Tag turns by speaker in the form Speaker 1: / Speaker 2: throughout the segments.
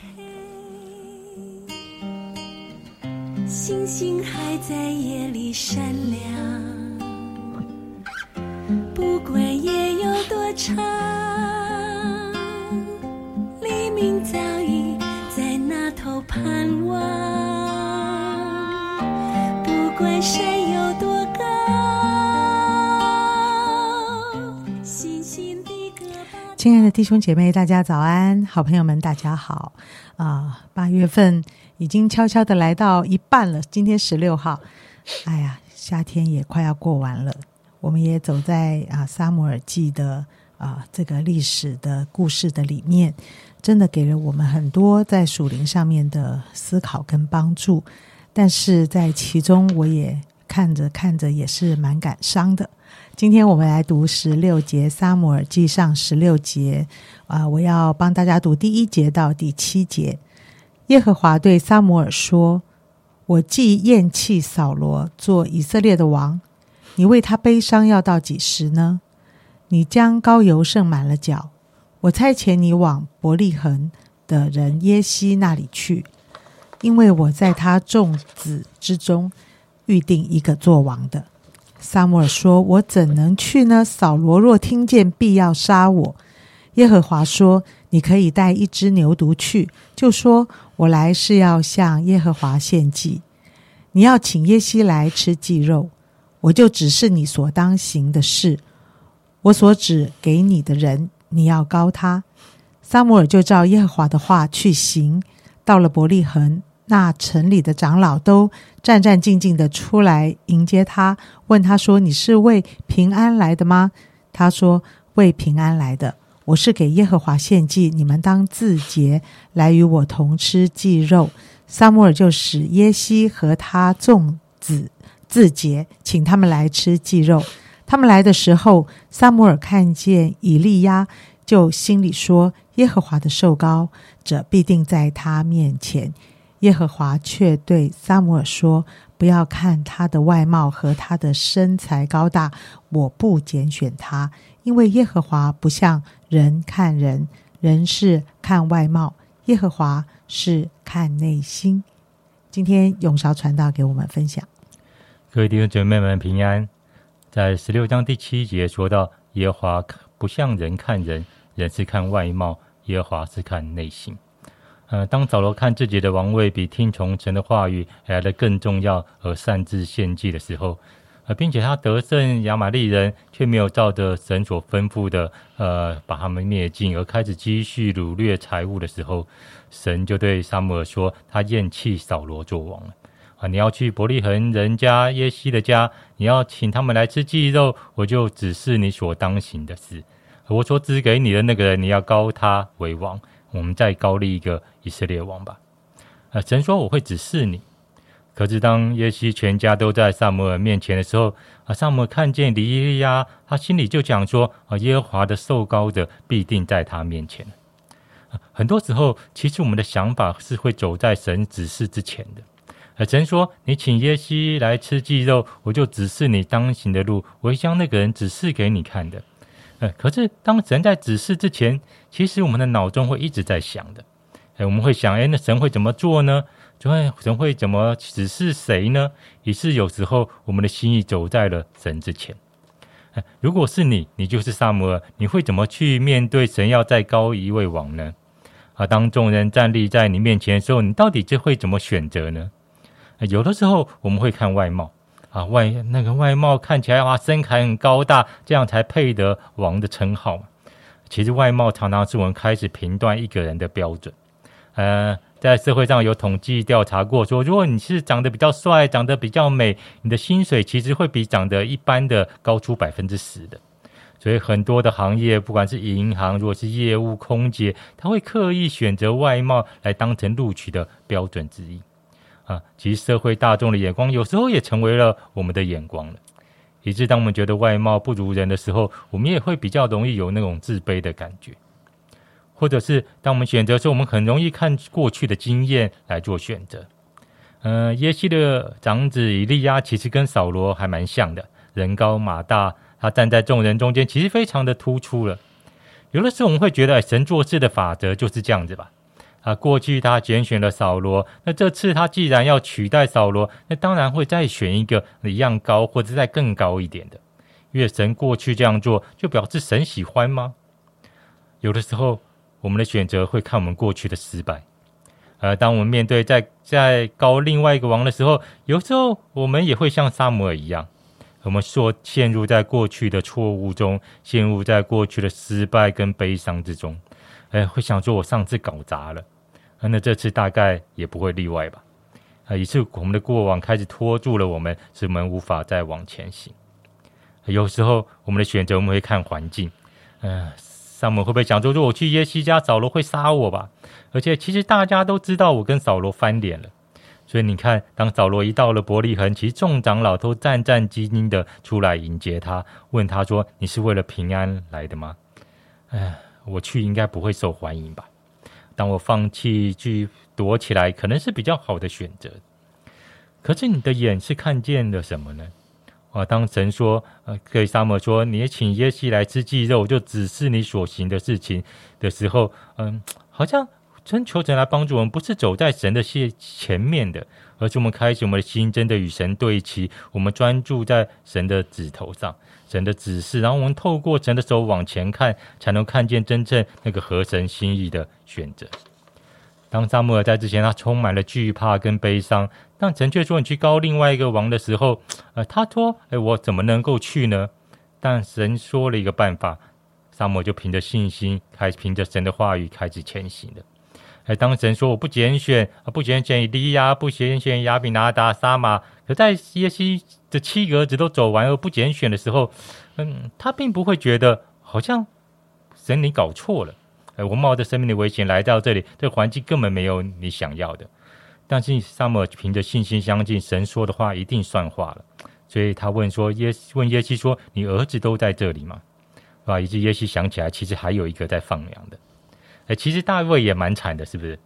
Speaker 1: 嘿星星还在夜里闪亮，不管夜有多长，黎明早已在那头盼望。不管山
Speaker 2: 亲爱的弟兄姐妹，大家早安！好朋友们，大家好！啊，八月份已经悄悄的来到一半了，今天十六号，哎呀，夏天也快要过完了，我们也走在啊撒母耳记的啊这个历史的故事的里面，真的给了我们很多在属灵上面的思考跟帮助，但是在其中我也看着看着也是蛮感伤的。今天我们来读十六节《撒母耳记上》十六节啊、我要帮大家读第一节到第七节。耶和华对撒母耳说：“我既厌弃扫罗做以色列的王，你为他悲伤要到几时呢？你将高油盛满了脚，我差遣你往伯利恒的人耶西那里去，因为我在他众子之中预定一个做王的。”撒母耳说：“我怎能去呢？扫罗若听见，必要杀我。”耶和华说：“你可以带一只牛犊去，就说我来是要向耶和华献祭。你要请耶西来吃祭肉，我就指示你所当行的事。我所指给你的人，你要高他。”撒母耳就照耶和华的话去行。到了伯利恒，那城里的长老都战战兢兢的出来迎接他，问他说：“你是为平安来的吗？”他说：“为平安来的。我是给耶和华献祭，你们当自洁，来与我同吃祭肉。”撒母耳就使耶西和他众子自洁，请他们来吃祭肉。他们来的时候，撒母耳看见以利亚，就心里说：“耶和华的受膏者必定在他面前。”耶和华却对撒母耳说：“不要看他的外貌和他的身材高大，我不拣选他，因为耶和华不像人看人，人是看外貌，耶和华是看内心。”今天永韶传道给我们分享。
Speaker 3: 各位弟兄姐妹们平安。在十六章第七节说到，耶和华不像人看人，人是看外貌，耶和华是看内心。呃，当扫罗看自己的王位比听从神的话语来的更重要，而擅自献祭的时候，呃，并且他得胜亚玛利人，却没有照着神所吩咐的，呃，把他们灭尽，而开始积蓄掳掠财物的时候，神就对撒母耳说，他厌弃扫罗做王。啊，你要去伯利恒人家耶西的家，你要请他们来吃祭肉，我就指示你所当行的事。我所指给你的那个人，你要高他为王。我们再高立一个以色列王吧。啊，神说我会指示你。可是当耶西全家都在萨摩尔面前的时候，啊，萨摩尔看见以利亚，他心里就讲说：啊，耶和华的受膏者必定在他面前。很多时候，其实我们的想法是会走在神指示之前的。呃，神说：“你请耶西来吃鸡肉，我就指示你当行的路，我会将那个人指示给你看的。”呃，可是当神在指示之前，其实我们的脑中会一直在想的。哎，我们会想：哎，那神会怎么做呢？就会神会怎么指示谁呢？于是有时候我们的心意走在了神之前。如果是你，你就是萨摩尔，你会怎么去面对神要再高一位王呢？啊，当众人站立在你面前的时候，你到底就会怎么选择呢？有的时候我们会看外貌啊，外那个外貌看起来哇，身材很高大，这样才配得王的称号嘛。其实外貌常常是我们开始评断一个人的标准。呃，在社会上有统计调查过，说如果你是长得比较帅、长得比较美，你的薪水其实会比长得一般的高出百分之十的。所以很多的行业，不管是银行，如果是业务、空姐，他会刻意选择外貌来当成录取的标准之一。啊，其实社会大众的眼光有时候也成为了我们的眼光了。以致当我们觉得外貌不如人的时候，我们也会比较容易有那种自卑的感觉。或者是当我们选择时，我们很容易看过去的经验来做选择。呃，耶西的长子以利亚其实跟扫罗还蛮像的，人高马大，他站在众人中间，其实非常的突出了。有的时候我们会觉得，神做事的法则就是这样子吧。啊，过去他拣选了扫罗，那这次他既然要取代扫罗，那当然会再选一个一样高或者再更高一点的。因为神过去这样做，就表示神喜欢吗？有的时候，我们的选择会看我们过去的失败。而当我们面对在在高另外一个王的时候，有时候我们也会像撒母耳一样，我们说陷入在过去的错误中，陷入在过去的失败跟悲伤之中。哎，会想说我上次搞砸了，那这次大概也不会例外吧？啊，一次我们的过往开始拖住了我们，使我们无法再往前行。有时候我们的选择，我们会看环境。嗯，萨姆会不会想说，说我去耶西家，扫罗会杀我吧？而且其实大家都知道我跟扫罗翻脸了。所以你看，当扫罗一到了伯利恒，其实众长老都战战兢兢的出来迎接他，问他说：“你是为了平安来的吗？”哎，我去应该不会受欢迎吧？当我放弃去躲起来，可能是比较好的选择。可是你的眼是看见了什么呢？啊！当神说，呃，对沙漠说，你也请耶西来吃鸡肉，就只是你所行的事情的时候，嗯，好像真求神来帮助我们，不是走在神的线前面的，而是我们开始我们的心真的与神对齐，我们专注在神的指头上，神的指示，然后我们透过神的手往前看，才能看见真正那个合神心意的选择。当萨母尔在之前，他充满了惧怕跟悲伤。当神却说你去告另外一个王的时候，呃，他说：“哎，我怎么能够去呢？”但神说了一个办法，萨母就凭着信心，开凭着神的话语开始前行了。哎，当神说我不拣选啊，不拣选以利亚，不拣选亚比拿达、撒玛，可在耶西的七个儿子都走完而不拣选的时候，嗯，他并不会觉得好像神你搞错了。哎，我冒着生命的危险来到这里，这环境根本没有你想要的。但是萨母凭着信心相信神说的话一定算话了，所以他问说耶问耶西说：“你儿子都在这里吗？”啊，以及耶西想起来，其实还有一个在放羊的。哎，其实大卫也蛮惨的，是不是？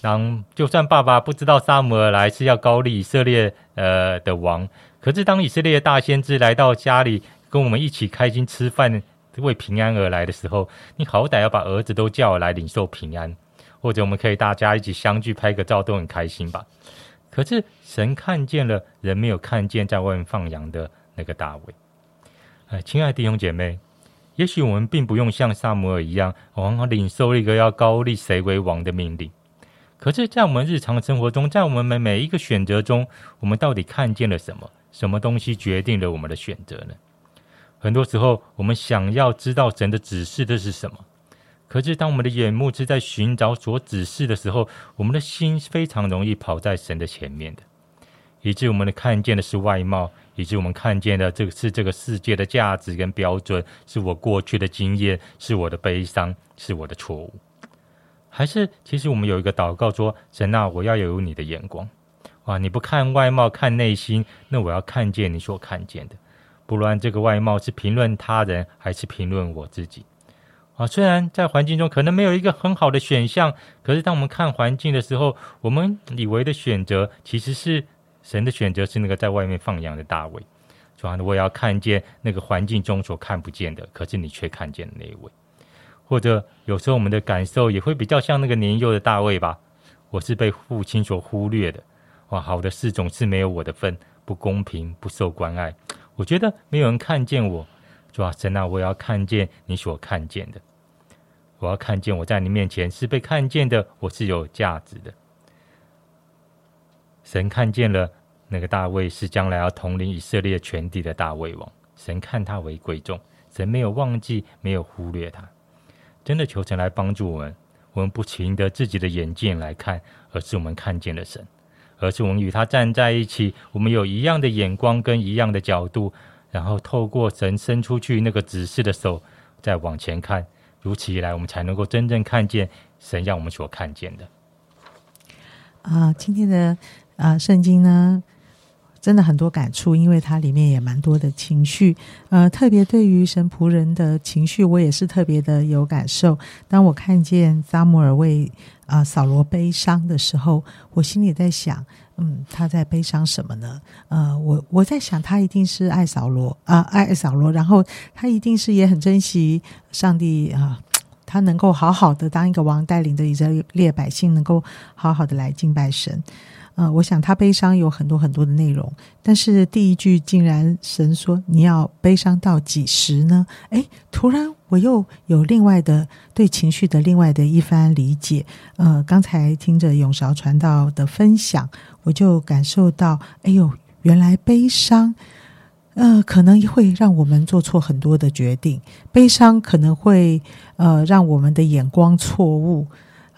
Speaker 3: 当就算爸爸不知道萨姆尔来是要高利以色列呃的王，可是当以色列大先知来到家里跟我们一起开心吃饭，为平安而来的时候，你好歹要把儿子都叫来领受平安。或者我们可以大家一起相聚拍个照都很开心吧。可是神看见了，人没有看见在外面放羊的那个大卫。哎，亲爱的弟兄姐妹，也许我们并不用像萨摩尔一样，往往领受一个要高立谁为王的命令。可是，在我们日常生活中，在我们每每一个选择中，我们到底看见了什么？什么东西决定了我们的选择呢？很多时候，我们想要知道神的指示的是什么。可是，当我们的眼目是在寻找所指示的时候，我们的心非常容易跑在神的前面的，以致我们的看见的是外貌，以致我们看见的这个是这个世界的价值跟标准，是我过去的经验，是我的悲伤，是我的错误。还是，其实我们有一个祷告说：神啊，我要有你的眼光，哇！你不看外貌，看内心，那我要看见你所看见的，不论这个外貌是评论他人，还是评论我自己。啊，虽然在环境中可能没有一个很好的选项，可是当我们看环境的时候，我们以为的选择其实是神的选择，是那个在外面放羊的大卫。主啊，我要看见那个环境中所看不见的，可是你却看见的那一位。或者有时候我们的感受也会比较像那个年幼的大卫吧，我是被父亲所忽略的。哇，好的事总是没有我的份，不公平，不受关爱。我觉得没有人看见我。主啊，神啊，我要看见你所看见的。我要看见我在你面前是被看见的，我是有价值的。神看见了那个大卫是将来要统领以色列全地的大卫王，神看他为贵重，神没有忘记，没有忽略他。真的求神来帮助我们，我们不凭着自己的眼见来看，而是我们看见了神，而是我们与他站在一起，我们有一样的眼光跟一样的角度，然后透过神伸出去那个指示的手，再往前看。如此一来，我们才能够真正看见神让我们所看见的。
Speaker 2: 啊，今天的啊圣经呢，真的很多感触，因为它里面也蛮多的情绪。呃，特别对于神仆人的情绪，我也是特别的有感受。当我看见撒母耳为啊扫罗悲伤的时候，我心里在想。嗯，他在悲伤什么呢？呃，我我在想，他一定是爱扫罗啊，爱扫罗，然后他一定是也很珍惜上帝啊他能够好好的当一个王，带领着以色列百姓，能够好好的来敬拜神。呃，我想他悲伤有很多很多的内容，但是第一句竟然神说你要悲伤到几时呢？诶，突然我又有另外的对情绪的另外的一番理解。呃，刚才听着永韶传道的分享，我就感受到，哎呦，原来悲伤，呃，可能会让我们做错很多的决定，悲伤可能会呃让我们的眼光错误。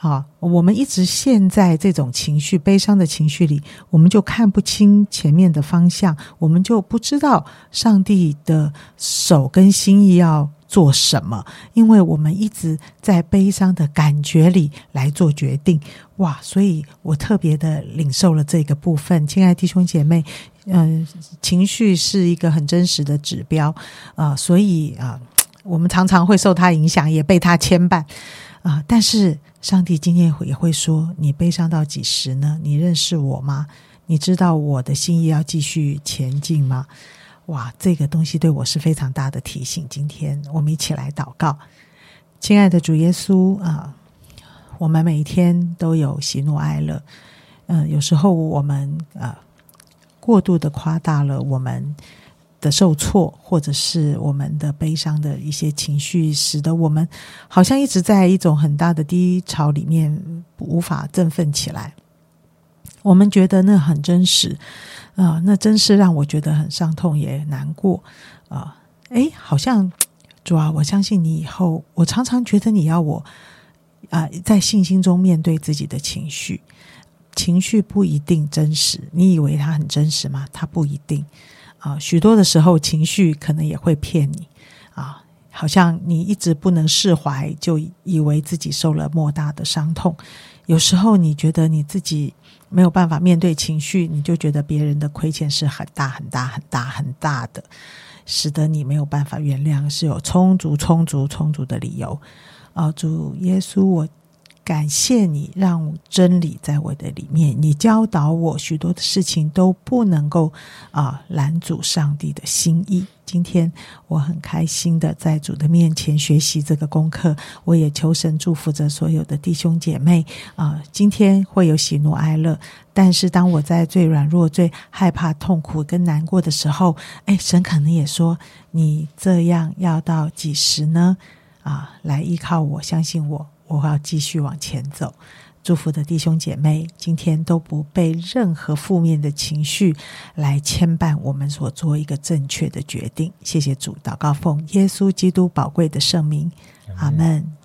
Speaker 2: 好，我们一直陷在这种情绪、悲伤的情绪里，我们就看不清前面的方向，我们就不知道上帝的手跟心意要做什么，因为我们一直在悲伤的感觉里来做决定。哇，所以我特别的领受了这个部分，亲爱弟兄姐妹，嗯，情绪是一个很真实的指标啊，所以啊，我们常常会受它影响，也被它牵绊啊，但是。上帝今天也会说：“你悲伤到几时呢？你认识我吗？你知道我的心意要继续前进吗？”哇，这个东西对我是非常大的提醒。今天我们一起来祷告，亲爱的主耶稣啊，我们每一天都有喜怒哀乐，嗯，有时候我们啊过度的夸大了我们。的受挫，或者是我们的悲伤的一些情绪，使得我们好像一直在一种很大的低潮里面，无法振奋起来。我们觉得那很真实啊，那真是让我觉得很伤痛也难过啊。哎，好像主啊，我相信你以后，我常常觉得你要我啊，在信心中面对自己的情绪，情绪不一定真实。你以为它很真实吗？它不一定。啊，许多的时候情绪可能也会骗你啊，好像你一直不能释怀，就以为自己受了莫大的伤痛。有时候你觉得你自己没有办法面对情绪，你就觉得别人的亏欠是很大很大很大很大的，使得你没有办法原谅，是有充足充足充足的理由。啊，主耶稣，我。感谢你让真理在我的里面，你教导我许多的事情都不能够啊拦阻上帝的心意。今天我很开心的在主的面前学习这个功课，我也求神祝福着所有的弟兄姐妹啊。今天会有喜怒哀乐，但是当我在最软弱、最害怕、痛苦跟难过的时候，哎，神可能也说：“你这样要到几时呢？”啊，来依靠我，相信我。我要继续往前走，祝福的弟兄姐妹，今天都不被任何负面的情绪来牵绊，我们所做一个正确的决定。谢谢主，祷告奉耶稣基督宝贵的圣名，阿门。